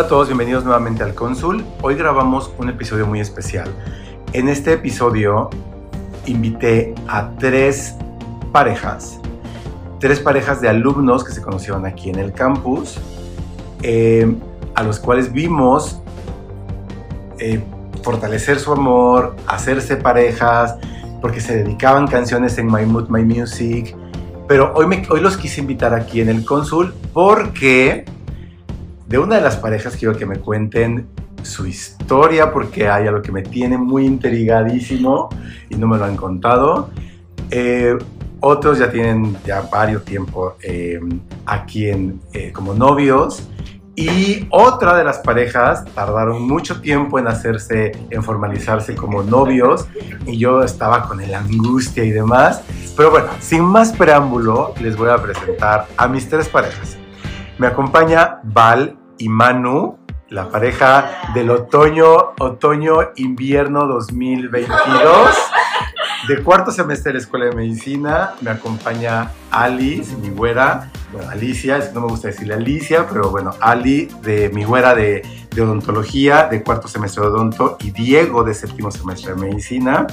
Hola a todos, bienvenidos nuevamente al Cónsul. Hoy grabamos un episodio muy especial. En este episodio invité a tres parejas, tres parejas de alumnos que se conocieron aquí en el campus, eh, a los cuales vimos eh, fortalecer su amor, hacerse parejas, porque se dedicaban canciones en My Mood, My Music. Pero hoy, hoy los quise invitar aquí en el Cónsul porque de una de las parejas quiero que me cuenten su historia porque hay algo que me tiene muy intrigadísimo y no me lo han contado. Eh, otros ya tienen ya varios tiempo eh, aquí en, eh, como novios y otra de las parejas tardaron mucho tiempo en hacerse, en formalizarse como novios y yo estaba con el angustia y demás. Pero bueno, sin más preámbulo, les voy a presentar a mis tres parejas. Me acompaña Val y Manu, la pareja del otoño, otoño, invierno 2022. De cuarto semestre de la Escuela de Medicina me acompaña Alice, mi güera, bueno, Alicia, no me gusta decirle Alicia, pero bueno, Ali, de mi güera de, de odontología, de cuarto semestre de odonto, y Diego, de séptimo semestre de medicina.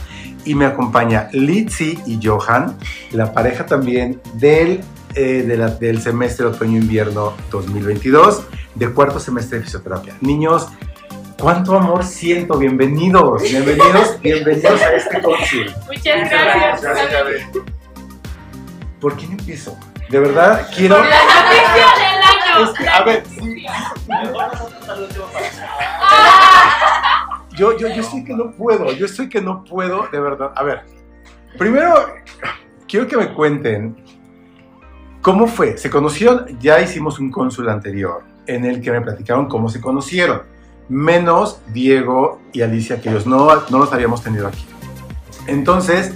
Y me acompaña Litzy y Johan, la pareja también del, eh, de la- del semestre otoño-invierno 2022 de cuarto semestre de fisioterapia. Niños, cuánto amor siento. Bienvenidos, bienvenidos, bienvenidos a este cónsul. Muchas gracias. ¿Por quién empiezo? De verdad, quiero. Por la noticia del año. Es que, a ver, sí. Yo, yo, yo estoy que no puedo, yo estoy que no puedo, de verdad. A ver, primero, quiero que me cuenten cómo fue. Se conocieron, ya hicimos un cónsul anterior en el que me platicaron cómo se conocieron, menos Diego y Alicia, que ellos no, no los habíamos tenido aquí. Entonces,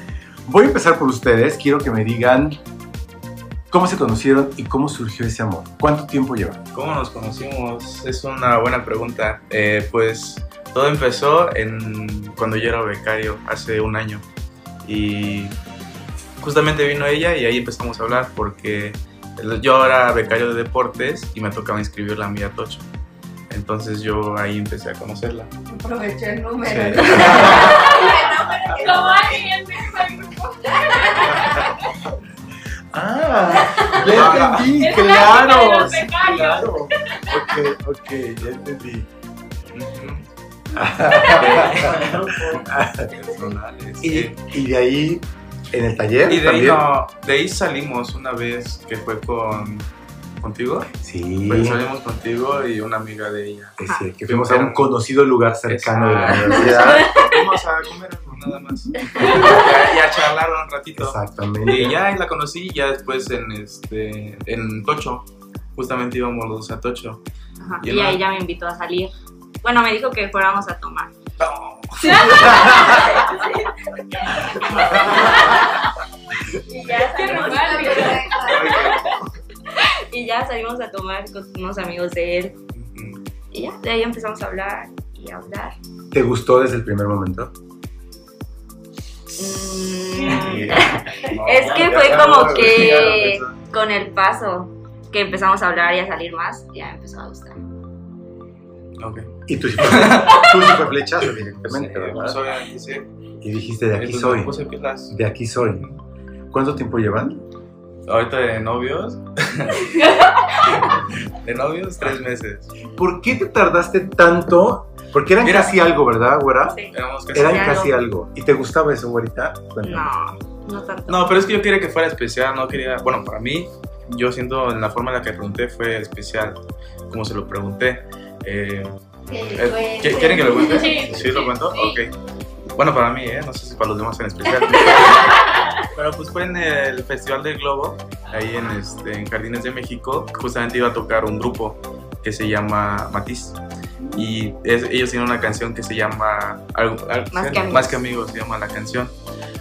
voy a empezar por ustedes, quiero que me digan cómo se conocieron y cómo surgió ese amor. ¿Cuánto tiempo llevan? ¿Cómo nos conocimos? Es una buena pregunta. Eh, pues todo empezó en, cuando yo era becario, hace un año. Y justamente vino ella y ahí empezamos a hablar porque yo era becario de deportes y me tocaba inscribirla a mi a Tocho. Entonces yo ahí empecé a conocerla. Aproveché el número. Sí. Como alguien de ese grupo. Ah, ya entendí, Es la claro. chica de los sí, claro. Ok, ok, ya entendí. Personales. Y de ahí, en el taller Y de ahí, no, de ahí salimos una vez que fue con contigo. Sí, Pues salimos contigo y una amiga de ella. es cierto, que fuimos a un conocido lugar cercano de la universidad. Fuimos a comer algo, nada más. Y a, charlar un ratito. Exactamente. Y ya la conocí y ya después en este en Tocho. Justamente íbamos los dos a Tocho. Ajá, Y ahí ya me invitó a salir. Bueno, me dijo que fuéramos a tomar. Y ya Qué salimos, romántico. y ya salimos a tomar con unos amigos de él. Y ya, de ahí empezamos a hablar y a hablar. ¿Te gustó desde el primer momento? Mm, No, Es que fue como que con el paso que empezamos a hablar y a salir más, ya empezó a gustar. Ok. Y tú sí fue, tú sí fue flechazo directamente, Sí, pues, ¿verdad? sí. Y dijiste, de aquí soy. De aquí soy. ¿Cuánto tiempo llevan? Ahorita de novios. de novios, tres meses. ¿Por qué te tardaste tanto? Porque eran Mira. casi algo, ¿verdad, güera? Sí. Éramos casi- Eran Casi casi algo. algo. ¿Y te gustaba eso, güerita? Cuéntame. No, no tanto. No, pero es que yo quería que fuera especial, no quería, bueno, para mí, yo siento en la forma en la que pregunté fue especial, como se lo pregunté. Eh, eh, ¿qui- ¿Quieren que lo cuente? Sí, ¿Sí lo cuento? sí. Ok. Bueno, para mí, ¿eh? No sé si para los demás en especial. Bueno, pues fue en el Festival del Globo, ahí en, este, en Jardines de México. Justamente iba a tocar un grupo que se llama Matiz. Y es- ellos tienen una canción que se llama algo- algo- Más que amigos. Más que amigos se llama la canción.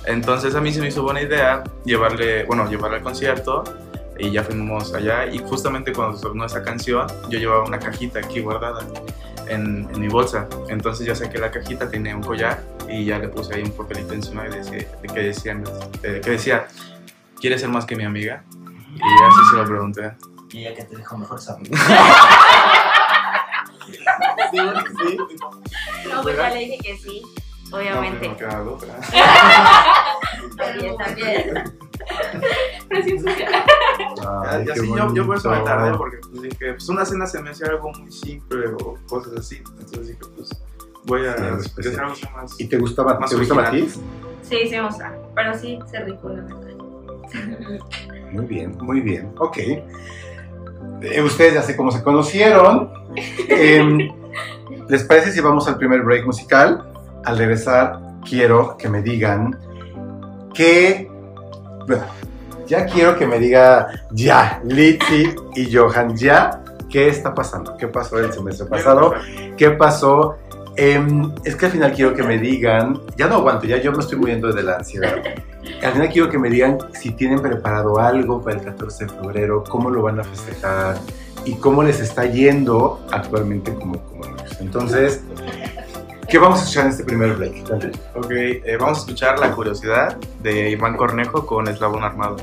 Entonces a mí se me hizo buena idea llevarle, bueno, llevarle al concierto y ya fuimos allá y justamente cuando sonó esa canción yo llevaba una cajita aquí guardada en, en mi bolsa. Entonces ya saqué la cajita, tenía un collar y ya le puse ahí un papelito encima y decía, de que, decían, eh, que decía, ¿quieres ser más que mi amiga? Y así se lo pregunté. Y ella que te dejó mejores amigos. Sí, sí. No, pues ya le dije que sí, obviamente. No, pues no queda otra. También, también. Presión social. Ay, Y así yo, yo por eso me tardé, porque pues, dije, pues una cena se me hacía algo muy simple o cosas así. Entonces dije, pues voy a Sí, algo más. ¿Y te gustaba, Más te gusta original. Matiz? Sí, sí me gusta. Pero sí, se rifó la verdad. Muy bien, muy bien. Ok. Eh, ustedes ya sé cómo se conocieron. Em, ¿Les parece si vamos al primer break musical? Al regresar, quiero que me digan qué. Bueno, ya quiero que me diga ya, Litzy y Johan, ya, ¿qué está pasando? ¿Qué pasó el semestre pasado? ¿Qué pasó? Em, es que al final quiero que me digan, ya no aguanto, ya yo me estoy muriendo de la ansiedad. Al final quiero que me digan si tienen preparado algo para el 14 de febrero, cómo lo van a festejar y cómo les está yendo actualmente como, como. Entonces, ¿qué vamos a escuchar en este primer break? Ok, eh, vamos a escuchar La Curiosidad de Iván Cornejo con Eslabón Armado.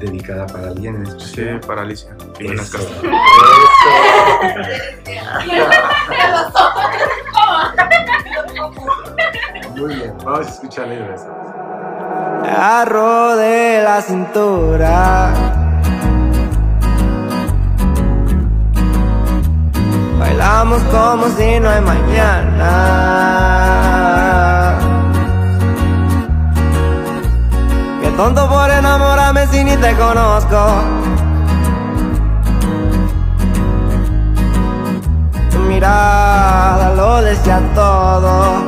Dedicada para alguien en Sí, especial. para Alicia. Jiménez Eso. Castro. Muy bien, vamos a escucharla y regresamos. Agarro de la cintura. Bailamos como si no hay mañana. Qué tonto por enamorarme si ni te conozco. Tu mirada lo decía todo.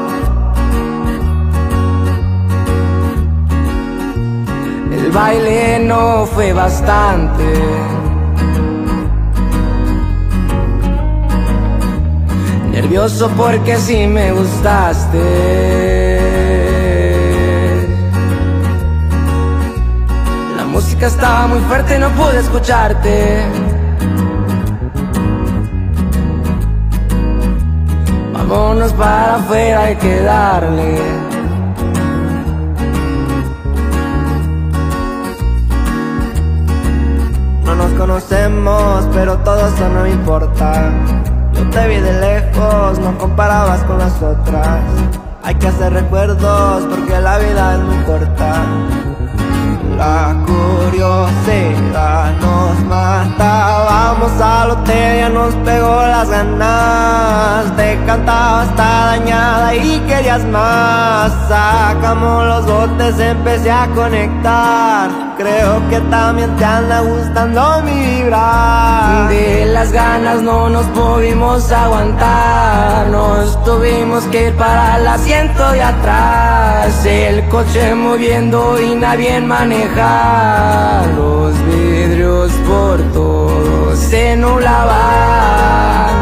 El baile no fue bastante. Nervioso porque sí me gustaste. La música estaba muy fuerte no pude escucharte. Vámonos para afuera, hay que darle. No nos conocemos, pero todo eso no me importa. Yo te vi de lejos, no comparabas con las otras. Hay que hacer recuerdos porque la vida es muy corta. La curiosidad nos mata. Vamos al hotel, ya nos pegó las ganas. Te cantaba hasta dañada y querías más. Sacamos los botes, empecé a conectar. Creo que también te anda gustando mi vibrar. De las ganas no nos pudimos aguantar. Nos tuvimos que ir para el asiento de atrás. El coche moviendo y nadie manejar. Los vidrios por todos se nublaban.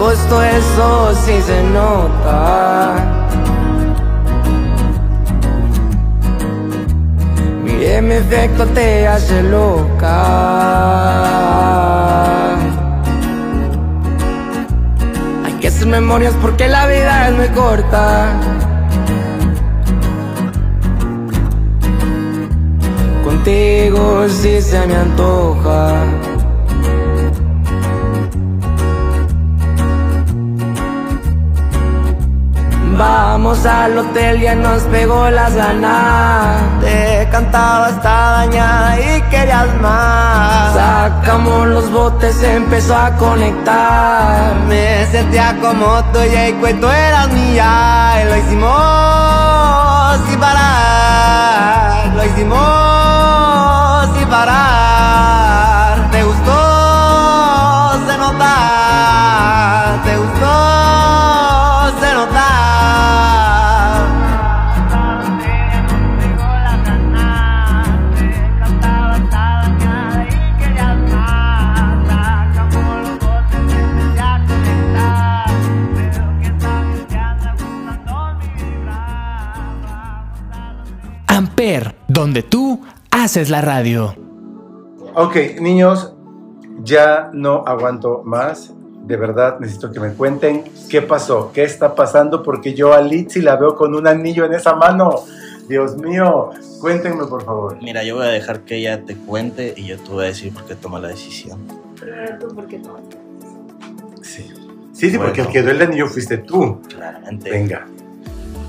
Gusto eso sí se nota. Mire mi efecto te hace loca. Hay que hacer memorias porque la vida es muy corta. Contigo sí se me antoja. Vamos al hotel, ya nos pegó las ganas. Te cantaba hasta dañada y querías más. Sacamos los botes, empezó a conectar. Me sentía como tuya y que tú eras mía. Y lo hicimos sin parar. Lo hicimos sin parar. Donde tú haces la radio. Ok, niños, ya no aguanto más. De verdad, necesito que me cuenten qué pasó, qué está pasando, porque yo a Litsi la veo con un anillo en esa mano. Dios mío, cuéntenme por favor. Mira, yo voy a dejar que ella te cuente y yo te voy a decir por qué toma la decisión. Primero tú, porque no. Sí, sí, sí porque el que dio el anillo fuiste tú. Claramente. Venga.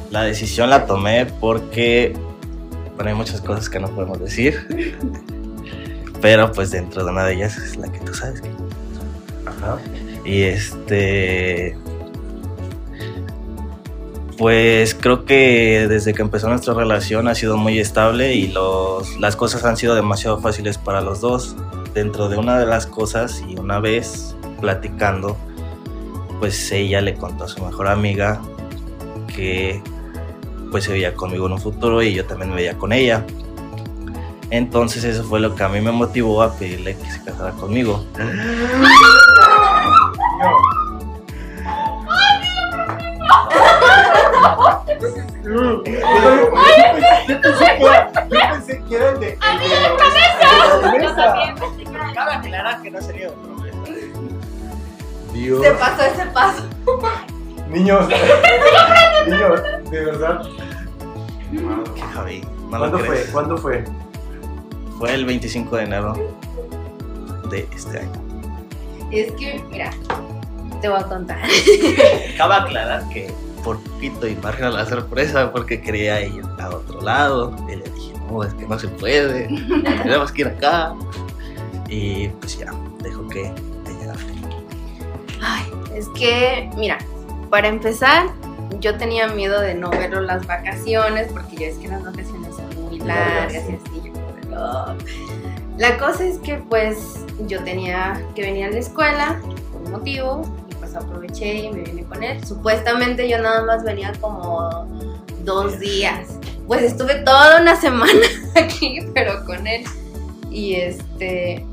La decisión la tomé porque, bueno, hay muchas cosas que no podemos decir. Pero pues dentro de una de ellas es la que tú sabes. que- Ajá. Y este... Pues creo que desde que empezó nuestra relación ha sido muy estable y los, las cosas han sido demasiado fáciles para los dos. Dentro de una de las cosas y una vez platicando, pues ella le contó a su mejor amiga que pues se veía conmigo en un futuro y yo también me veía con ella. Entonces eso fue lo que a mí me motivó a pedirle que se casara conmigo. Yo pensé que era, yo pensé que era el de. Cabe aclarar que no sería. Dios. Se pasó ese paso. Niños, de verdad. Qué Javi, no lo ¿Cuándo fue? ¿Cuándo fue? Fue el 25 de enero de este año. Es que, mira, te voy a contar. Cabe aclarar que por pito y margen a la sorpresa porque quería ir a otro lado. Y le dije, no, es que no se puede. Tenemos que ir acá. Y pues ya, dejo que ella hable. Ay, es que, mira, para empezar, yo tenía miedo de no verlo las vacaciones, porque ya es que las vacaciones son muy largas y así. yo como "No". La cosa es que pues yo tenía que venir a la escuela por un motivo y pues aproveché y me vine con él. Supuestamente yo nada más venía como dos días. Pues estuve toda una semana aquí, pero con él. Y este,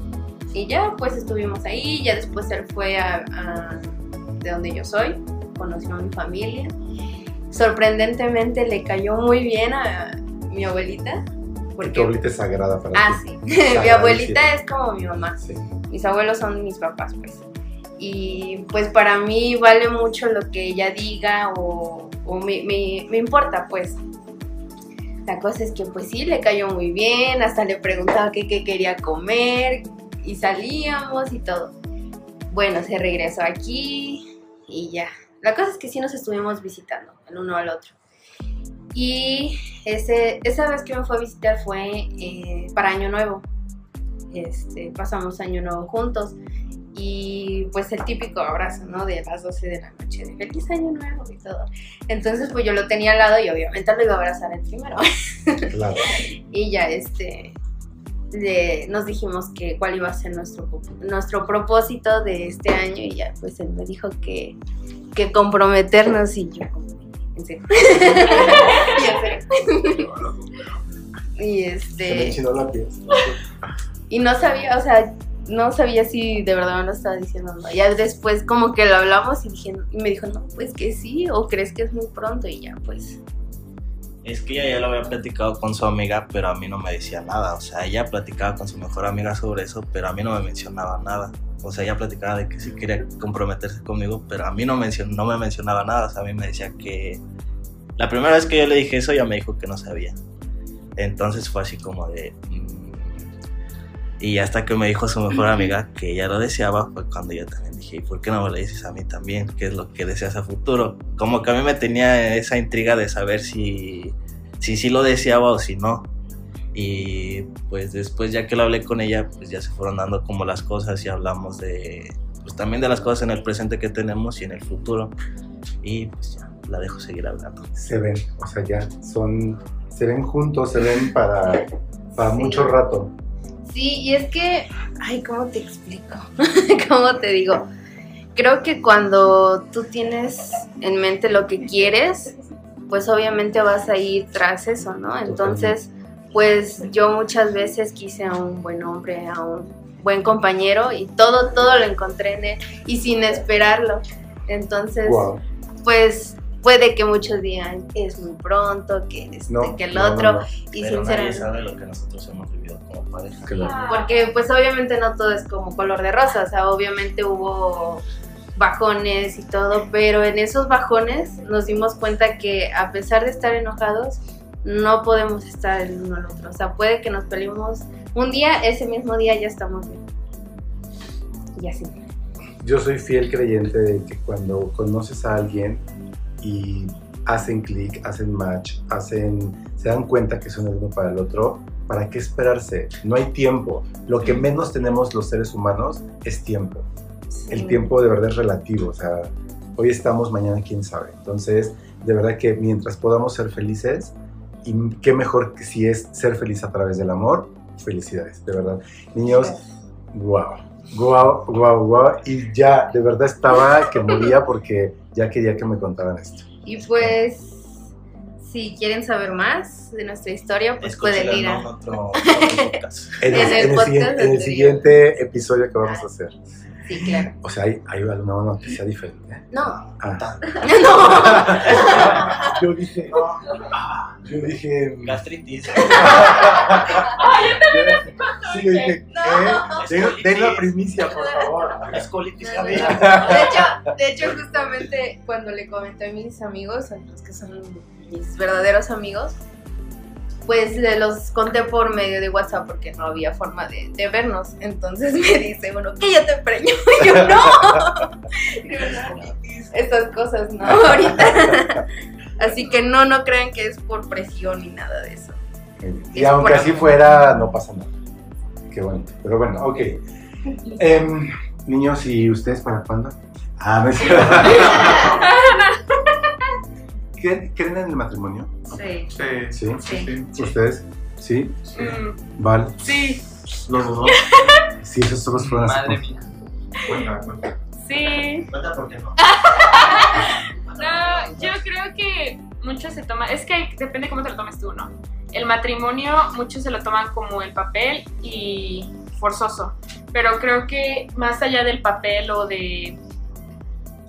y ya pues estuvimos ahí, ya después él fue a, a- de donde yo soy, conoció a mi familia. Sorprendentemente le cayó muy bien a mi abuelita. Tu Porque, abuelita es sagrada para ah, ti. sí, mi abuelita es como mi mamá. Sí. Mis abuelos son mis papás, pues. Y pues para mí vale mucho lo que ella diga o, o me, me- me importa, pues. La cosa es que pues sí, le cayó muy bien, hasta le preguntaba qué, qué quería comer y salíamos y todo. Bueno, se regresó aquí y ya. La cosa es que sí nos estuvimos visitando el uno al otro. Y ese, esa vez que me fue a visitar fue eh, para Año Nuevo. Este, pasamos Año Nuevo juntos. Y pues el típico abrazo, ¿no? De las 12 de la noche, de feliz Año Nuevo y todo. Entonces, pues yo lo tenía al lado y obviamente lo iba a abrazar el primero. Claro. Y ya, este, nos dijimos que cuál iba a ser nuestro, nuestro propósito de este año y ya, pues él me dijo que, que comprometernos y yo, como, ¿en serio? Y este, y no sabía, o sea, no sabía si de verdad me lo estaba diciendo o no. Ya después como que lo hablamos y, dije, y me dijo, no, pues que sí, o crees que es muy pronto y ya, pues. Es que ella ya lo había platicado con su amiga, pero a mí no me decía nada. O sea, ella platicaba con su mejor amiga sobre eso, pero a mí no me mencionaba nada. O sea, ella platicaba de que sí quería comprometerse conmigo, pero a mí no, mencion no me mencionaba nada. O sea, a mí me decía que... La primera vez que yo le dije eso, ella me dijo que no sabía. Entonces fue así como de... Y hasta que me dijo su mejor amiga que ella lo deseaba, fue cuando yo también dije, ¿y por qué no me lo dices a mí también? ¿Qué es lo que deseas a futuro? Como que a mí me tenía esa intriga de saber si si sí lo deseaba o si no. Y pues después ya que lo hablé con ella, pues ya se fueron dando como las cosas y hablamos de, pues también de las cosas en el presente que tenemos y en el futuro. Y pues ya, la dejo seguir hablando. Se ven, o sea, ya son. Se ven juntos, se ven para, para Sí. mucho rato. Sí, y es que, ay, ¿cómo te explico? ¿Cómo te digo? Creo que cuando tú tienes en mente lo que quieres, pues obviamente vas a ir tras eso, ¿no? Entonces, pues yo muchas veces quise a un buen hombre, a un buen compañero y todo, todo lo encontré en él y sin esperarlo. Entonces, Wow. pues puede que muchos digan es muy pronto, que, este, No, que el no, otro, no. y Pero nadie sinceramente... sabe lo que nosotros hemos vivido como pareja. Claro. Porque pues obviamente no todo es como color de rosa, o sea, obviamente hubo bajones y todo, pero en esos bajones nos dimos cuenta que a pesar de estar enojados, no podemos estar el uno al otro. O sea, puede que nos peleemos un día, ese mismo día ya estamos bien. Y así. Yo soy fiel creyente de que cuando conoces a alguien y hacen clic, hacen match, hacen, se dan cuenta que son el uno para el otro, ¿para qué esperarse? No hay tiempo. Lo que menos tenemos los seres humanos es tiempo. El tiempo de verdad es relativo. O sea, hoy estamos, mañana quién sabe. Entonces, de verdad que mientras podamos ser felices, y qué mejor que si es ser feliz a través del amor, felicidades, de verdad. Niños, wow, wow, wow, wow. Y ya, de verdad estaba que moría porque ya quería que me contaran esto. Y pues, si quieren saber más de nuestra historia, pues pueden ir en a... otro, otro podcast. En el, En el en el podcast siguiente, en el siguiente episodio que vamos a hacer. Sí, claro. O sea, hay, hay alguna noticia diferente. No, Ah. no. Yo dije, ah, yo dije, Gastritis. Sí, yo dije, ¿qué? Den, den la primicia, por favor. Es colitis De caviar. hecho, de hecho, justamente cuando le comenté a mis amigos, a los que son mis verdaderos amigos, pues le los conté por medio de WhatsApp porque no había forma de, de vernos. Entonces me dice uno, que yo te preño. Y yo, no. Estas cosas, no, ahorita. Así que no, no crean que es por presión ni nada de eso. Y aunque así fuera, no pasa nada. Qué. Pero bueno, ok. Em, niños, ¿y ustedes para cuándo? Ah, me ¿Creen, ¿Creen en el matrimonio? Sí. Sí, Sí. Sí. ¿Ustedes? ¿Sí? sí. Mm, ¿Vale? sí, Los dos. Sí, esos ojos fueron así. madre mía. Cuenta, cuenta. Sí. Cuenta por qué no. No, yo creo que mucho se toma, es que depende cómo te lo tomes tú, ¿no? El matrimonio, muchos se lo toman como el papel y forzoso, pero creo que más allá del papel o de,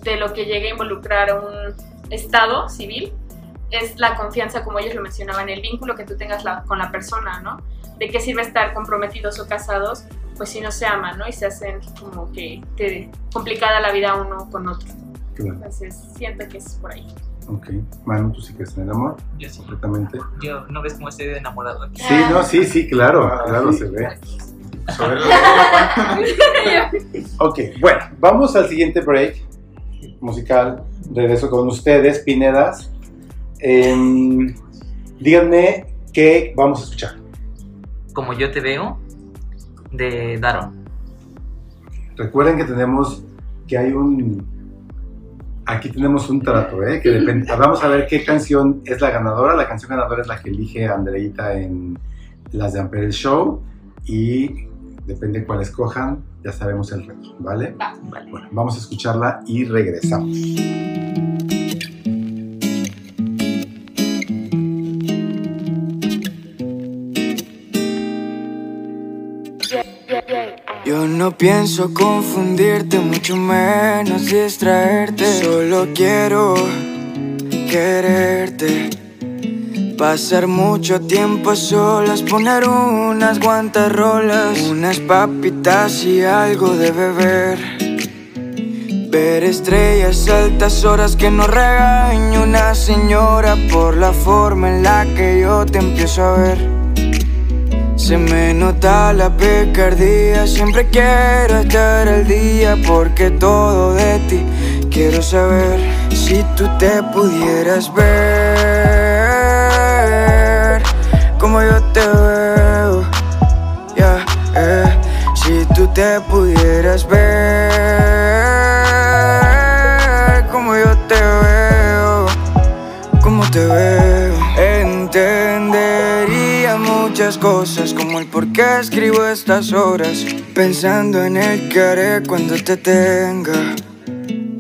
de lo que llegue a involucrar a un estado civil, es la confianza, como ellos lo mencionaban, el vínculo que tú tengas la- con la persona, ¿no? ¿De qué sirve estar comprometidos o casados? Pues si no se aman, ¿no? Y se hacen como que te complicada la vida uno con otro. Entonces siento que es por ahí. Ok. Manu, ¿tú sí crees en el amor? Yo sí. Completamente. Yo, ¿no ves cómo estoy de enamorado aquí? Sí, no, sí, sí, claro. Ah, Claro, sí. se ve. Ok, bueno, vamos al siguiente break musical. Regreso con ustedes, Pinedas. Em, díganme qué vamos a escuchar. Como yo te veo, de Daron. Recuerden que tenemos, que hay un, aquí tenemos un trato, ¿eh? Que depende- vamos a ver qué canción es la ganadora. La canción ganadora es la que elige Andreita en las de Ampere Show y depende cuál escojan, ya sabemos el reto, ¿vale? Vale. Bueno, vamos a escucharla y regresamos. Pienso confundirte, mucho menos distraerte. Solo quiero quererte. Pasar mucho tiempo a solas, poner unas guantarolas, unas papitas y algo de beber. Ver estrellas altas horas que no regañe una señora por la forma en la que yo te empiezo a ver. Se me nota la picardía, siempre quiero estar al día porque todo de ti quiero saber. Si tú te pudieras ver como yo te veo, ya, eh. Si tú te pudieras ver cosas como el por qué escribo estas horas pensando en el que haré cuando te tenga.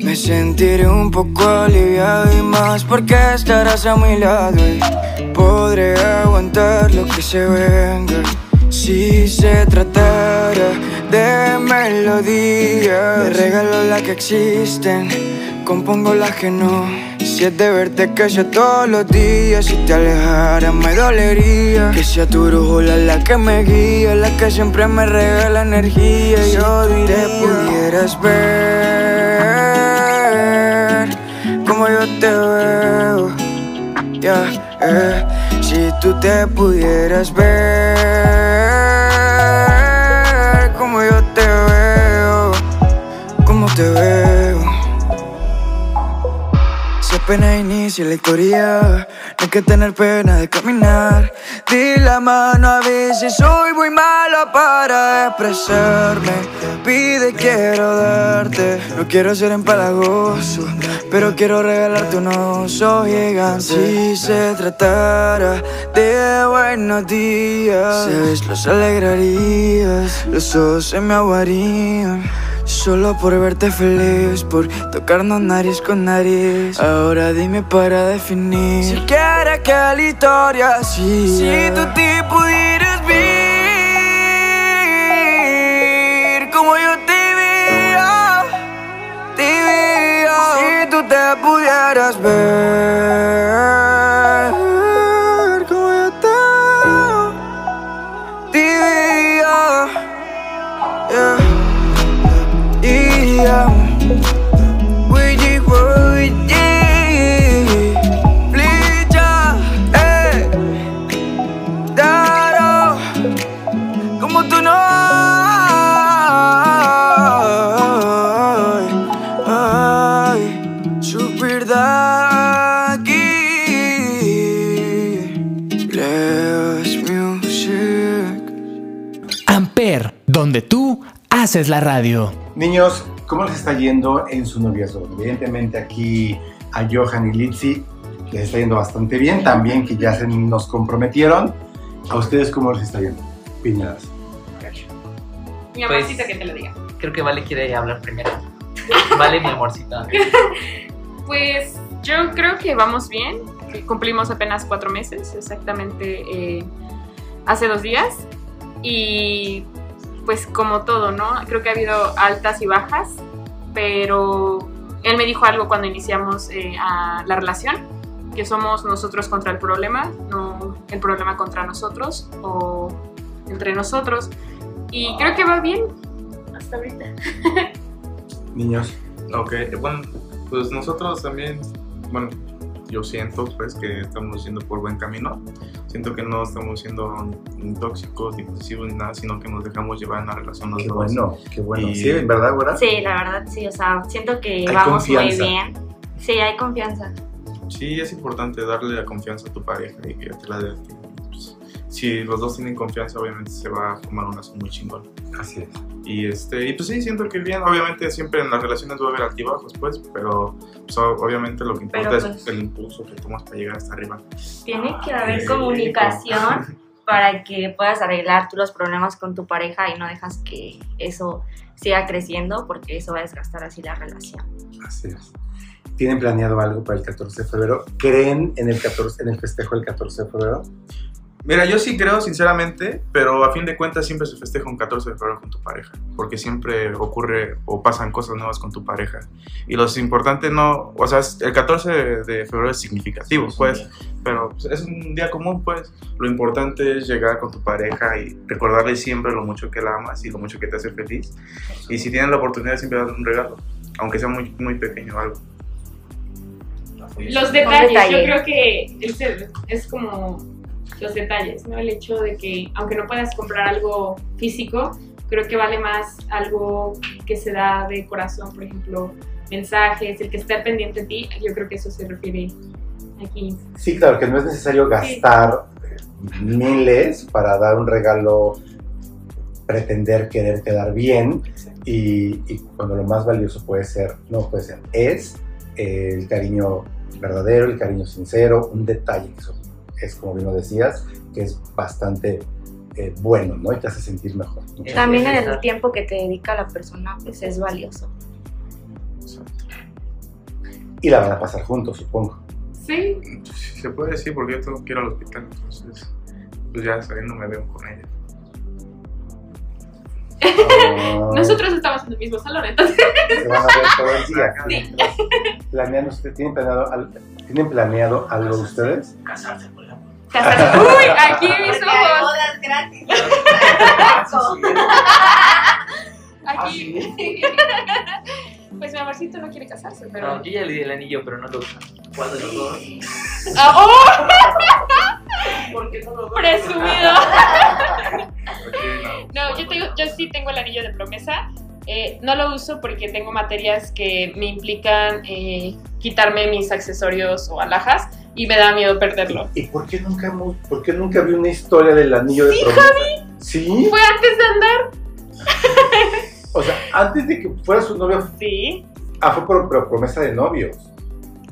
Me sentiré un poco aliviado y más porque estarás a mi lado y podré aguantar lo que se venga. Si se tratara de melodía, de regalos las que existen, compongo las que no. Si es de verte que sea todos los días, si te alejaras me dolería. Que sea tu brújula la que me guía, la que siempre me regala energía. Yo diré, pudieras ver como yo te veo. Ya, eh, si tú te pudieras ver como yo te veo, como te veo. Si apenas inicia la historia, no hay que tener pena de caminar. Di la mano a veces soy muy malo para expresarme. Pide, quiero darte. No quiero ser empalagoso, pero quiero regalarte un oso gigante. Si se tratara de buenos días, sabes, los alegrarías. Los ojos se me aguarían. Solo por verte feliz, por tocarnos nariz con nariz. Ahora dime para definir. Si quieres que la historia siga. Si tú te pudieras ver como yo te veo, te veo. Si tú te pudieras ver Amper, donde tú haces la radio. Niños, ¿cómo les está yendo en su noviazgo? Evidentemente aquí a Johan y Litzy les está yendo bastante bien, también que ya se nos comprometieron. ¿A ustedes cómo les está yendo? Piñadas. Mi Pues- amorcito que te lo diga. Creo que Vale quiere hablar primero. Vale, mi amorcita. Pues yo creo que vamos bien. Que Cumplimos apenas cuatro meses, exactamente eh, hace dos días. Y pues como todo, ¿no? Creo que ha habido altas y bajas, pero él me dijo algo cuando iniciamos eh, a la relación, que somos nosotros contra el problema, no el problema contra nosotros o entre nosotros. Y creo que va bien hasta ahorita. Niños, Ok, bueno, pues nosotros también, bueno, yo siento pues que estamos yendo por buen camino. Siento que no estamos siendo ni tóxicos, ni posesivos, ni nada, sino que nos dejamos llevar en la relación los qué dos. bueno, qué bueno. Y- Sí, ¿verdad, güera? Sí, la verdad, sí, o sea, siento que Hay vamos confianza. muy bien. Sí, hay confianza. Sí, es importante darle la confianza a tu pareja y que te la dé a ti. Pues, si los dos tienen confianza, obviamente se va a formar una relación muy chingón. Así es. Y, este, y pues sí, siento que bien. Obviamente siempre en las relaciones va a haber altibajos, pues, pero pues, obviamente lo que importa Pero, es pues- el impulso que tomas para llegar hasta arriba. Tiene que haber Sí, comunicación para que puedas arreglar tú los problemas con tu pareja y no dejas que eso siga creciendo porque eso va a desgastar así la relación. Así es. ¿Tienen planeado algo para el 14 de febrero? ¿Creen en el, 14, en el festejo del 14 de febrero? Mira, yo sí creo, sinceramente, pero a fin de cuentas siempre se festeja un 14 de febrero con tu pareja, porque siempre ocurre o pasan cosas nuevas con tu pareja. Y lo importante no, o sea, el 14 de febrero es significativo, pues, pero pues, es un día común, pues. Lo importante es llegar con tu pareja y recordarle siempre lo mucho que la amas y lo mucho que te hace feliz. Y si tienes la oportunidad, siempre darle un regalo, aunque sea muy, muy pequeño algo. Los detalles, detalle. yo creo que es como los detalles, ¿no? El hecho de que aunque no puedas comprar algo físico, creo que vale más algo que se da de corazón, por ejemplo, mensajes, el que esté pendiente de ti, yo creo que eso se refiere aquí. Sí, claro, que no es necesario gastar eh, miles para dar un regalo, pretender querer quedar bien y, y cuando lo más valioso puede ser, no puede ser, es el cariño verdadero, el cariño sincero, un detalle que es como bien lo decías, que es bastante eh, bueno, ¿no? Y te hace sentir mejor. También Sí, el tiempo que te dedica la persona pues es valioso. Y la van a pasar juntos, supongo. Sí, Se puede decir porque yo tengo que ir al hospital, entonces pues ya saliendo me veo con ella. Ah, nosotros estamos en el mismo salón, entonces. Se van a ver todo el día. Sí. ¿Planean usted, ¿tienen planeado, ¿Tienen planeado algo ustedes? Casarse, por ejemplo. Casarse. Uy, aquí mis ojos. bodas gratis. Aquí. Pues mi amorcito no quiere casarse, pero. No, yo ya le di el anillo, pero no lo usa. ¿Cuál de los dos? ¡Ah, ¡Oh! ¿Por qué no lo Presumido. No, yo, tengo, yo sí tengo el anillo de promesa. Eh, no lo uso porque tengo materias que me implican eh, quitarme mis accesorios o alhajas y me da miedo perderlo. ¿Y por qué nunca, por qué nunca vi una historia del anillo de promesa? ¿Sí? Fue antes de andar. O sea, antes de que fuera su novio, Sí. ah, fue por, por promesa de novios.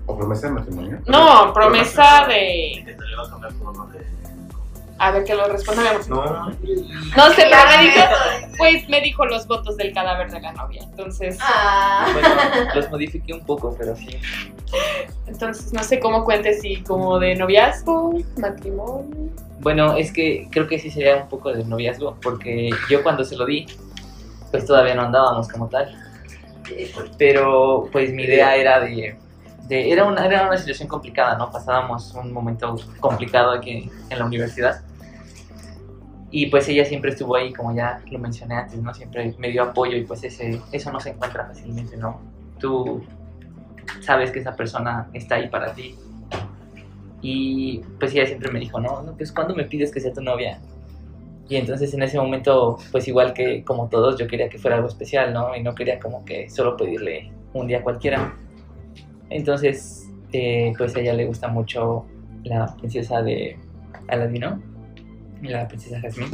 ¿O promesa de matrimonio? No, promesa de. Que te lo iba a cambiar por uno de... A ver que lo responda mi amorcito. No, No sé, pero me dijo. Pues me dijo los votos del cadáver de la novia. Entonces. Ah. Bueno, los modifiqué un poco, pero sí. Entonces no sé cómo cuentes si como de noviazgo, matrimonio. Bueno, es que creo que sí sería un poco de noviazgo, porque yo cuando se lo di, pues todavía no andábamos como tal. Pero pues mi idea era de... de- era, una, era una situación complicada, ¿no? Pasábamos un momento complicado aquí en la universidad. Y pues ella siempre estuvo ahí, como ya lo mencioné antes, ¿no? Siempre me dio apoyo y pues ese, eso no se encuentra fácilmente, ¿no? Tú sabes que esa persona está ahí para ti. Y pues ella siempre me dijo, no, pues ¿cuándo me pides que sea tu novia? Y entonces en ese momento, pues igual que como todos, yo quería que fuera algo especial, ¿no? Y no quería como que solo pedirle un día cualquiera. Entonces, eh, pues a ella le gusta mucho la princesa de Aladino, la princesa Jasmine.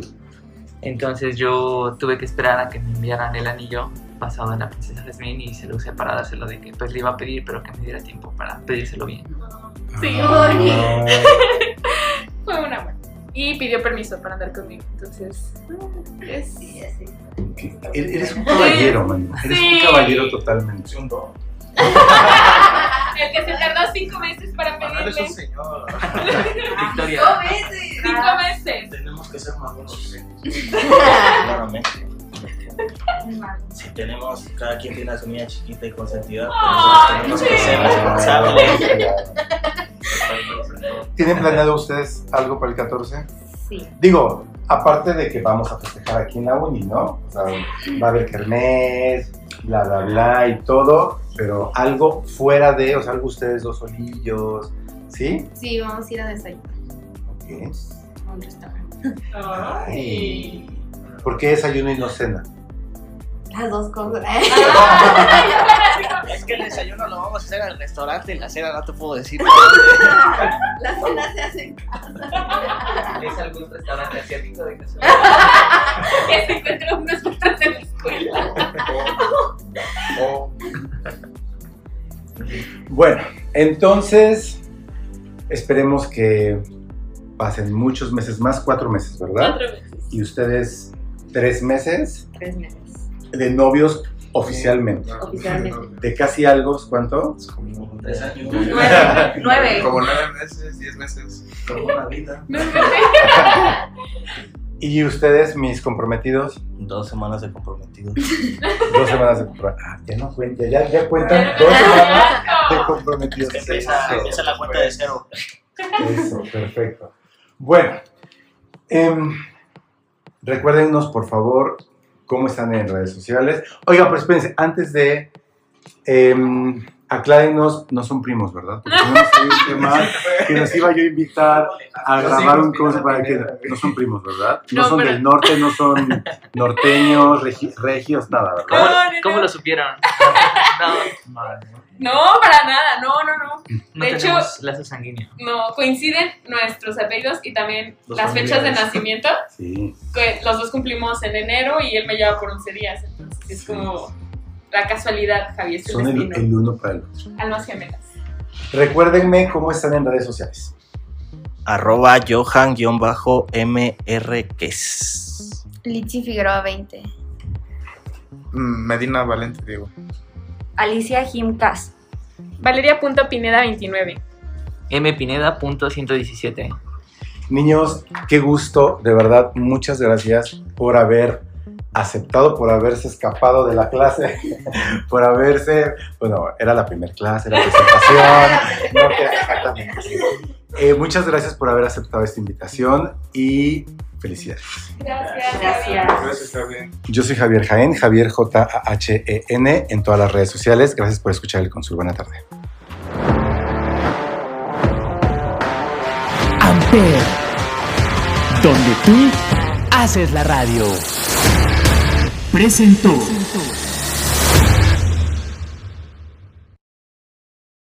Entonces yo tuve que esperar a que me enviaran el anillo basado en la princesa Jasmine y se lo usé para dárselo de que pues le iba a pedir, pero que me diera tiempo para pedírselo bien. Sí. Ah, Fue una buena. Y pidió permiso para andar conmigo. Entonces, es... e- Eres un caballero, man. Eres Sí. un caballero totalmente. un don. El que se tardó cinco meses para Manuel es pedirle. un señor. Victoria. Cinco meses. Tenemos que ser maduros. Claramente. Si tenemos, cada quien tiene a su niña chiquita y consentida, Ay, pues tenemos que ser responsables. ¿Tienen planeado ustedes algo para el 14? Sí. Digo, aparte de que vamos a festejar aquí en la uni, ¿no? O sea, va a haber kermés, bla, bla, bla y todo, pero algo fuera de, o sea, algo ustedes dos solillos, ¿sí? Sí, vamos a ir a desayunar Ok. a un restaurante. Ay. ¿Por qué desayuno y no cena? Las dos cosas. Es que el desayuno lo vamos a hacer al restaurante y la cena no te puedo decir. Las cenas se hacen. ¿Es algún restaurante asiático de casualidad? Que se encuentra unos metros en la escuela. O Bueno, entonces esperemos que pasen muchos meses más, cuatro meses, ¿verdad? Cuatro veces. Y ustedes tres meses Tres meses. de novios oficialmente. Oficialmente. De casi algo, ¿cuánto? es como, Tres años. Nueve. Nueve. como nueve meses, diez meses. Como una vida. Y ustedes, mis comprometidos, Dos semanas de comprometidos. dos semanas de comprometidos. Ah, ya no cuentan, ya, ya cuentan dos semanas de comprometidos. Empieza, Eso, empieza la cuenta de cero. eso, perfecto. Bueno, em, recuérdenos por favor cómo están en redes sociales. Oiga, pero espérense, antes de em, aclárenos, no son primos, ¿verdad? Porque tenemos un tema que nos iba yo a invitar a grabar un cosa para que no son primos, ¿verdad? No, No, son pero- del norte, no son norteños, regi- regios, nada, ¿Cómo, ¿verdad? No, no, cómo lo supieron? No, No, para nada, no, no, no. no De hecho- tenemos lazo sanguíneo. No, coinciden nuestros apellidos y también Los las fechas de nacimiento. Sí. los dos cumplimos en enero y él me lleva por 11 días. Entonces es como la casualidad, Javi, es Son el, uno para el otro. Almas gemelas. Recuérdenme cómo están en redes sociales. arroba johan-mrques. Litsi Figueroa 20. Mm, Medina Valente, digo. Alicia Jimcas. Valeria.pineda29. mpineda.117. Niños, qué gusto, de verdad, muchas gracias por haber aceptado, por haberse escapado de la clase, por haberse, bueno, era la primera clase, la presentación, no, que- exactamente. Eh, muchas gracias por haber aceptado esta invitación y felicidades. Gracias. Gracias. Gracias, Javier. Yo soy Javier Jaén, Javier J-A-H-E-N en todas las redes sociales. Gracias por escuchar el Consul. Buena tarde. Amper, donde tú haces la radio. Presentó.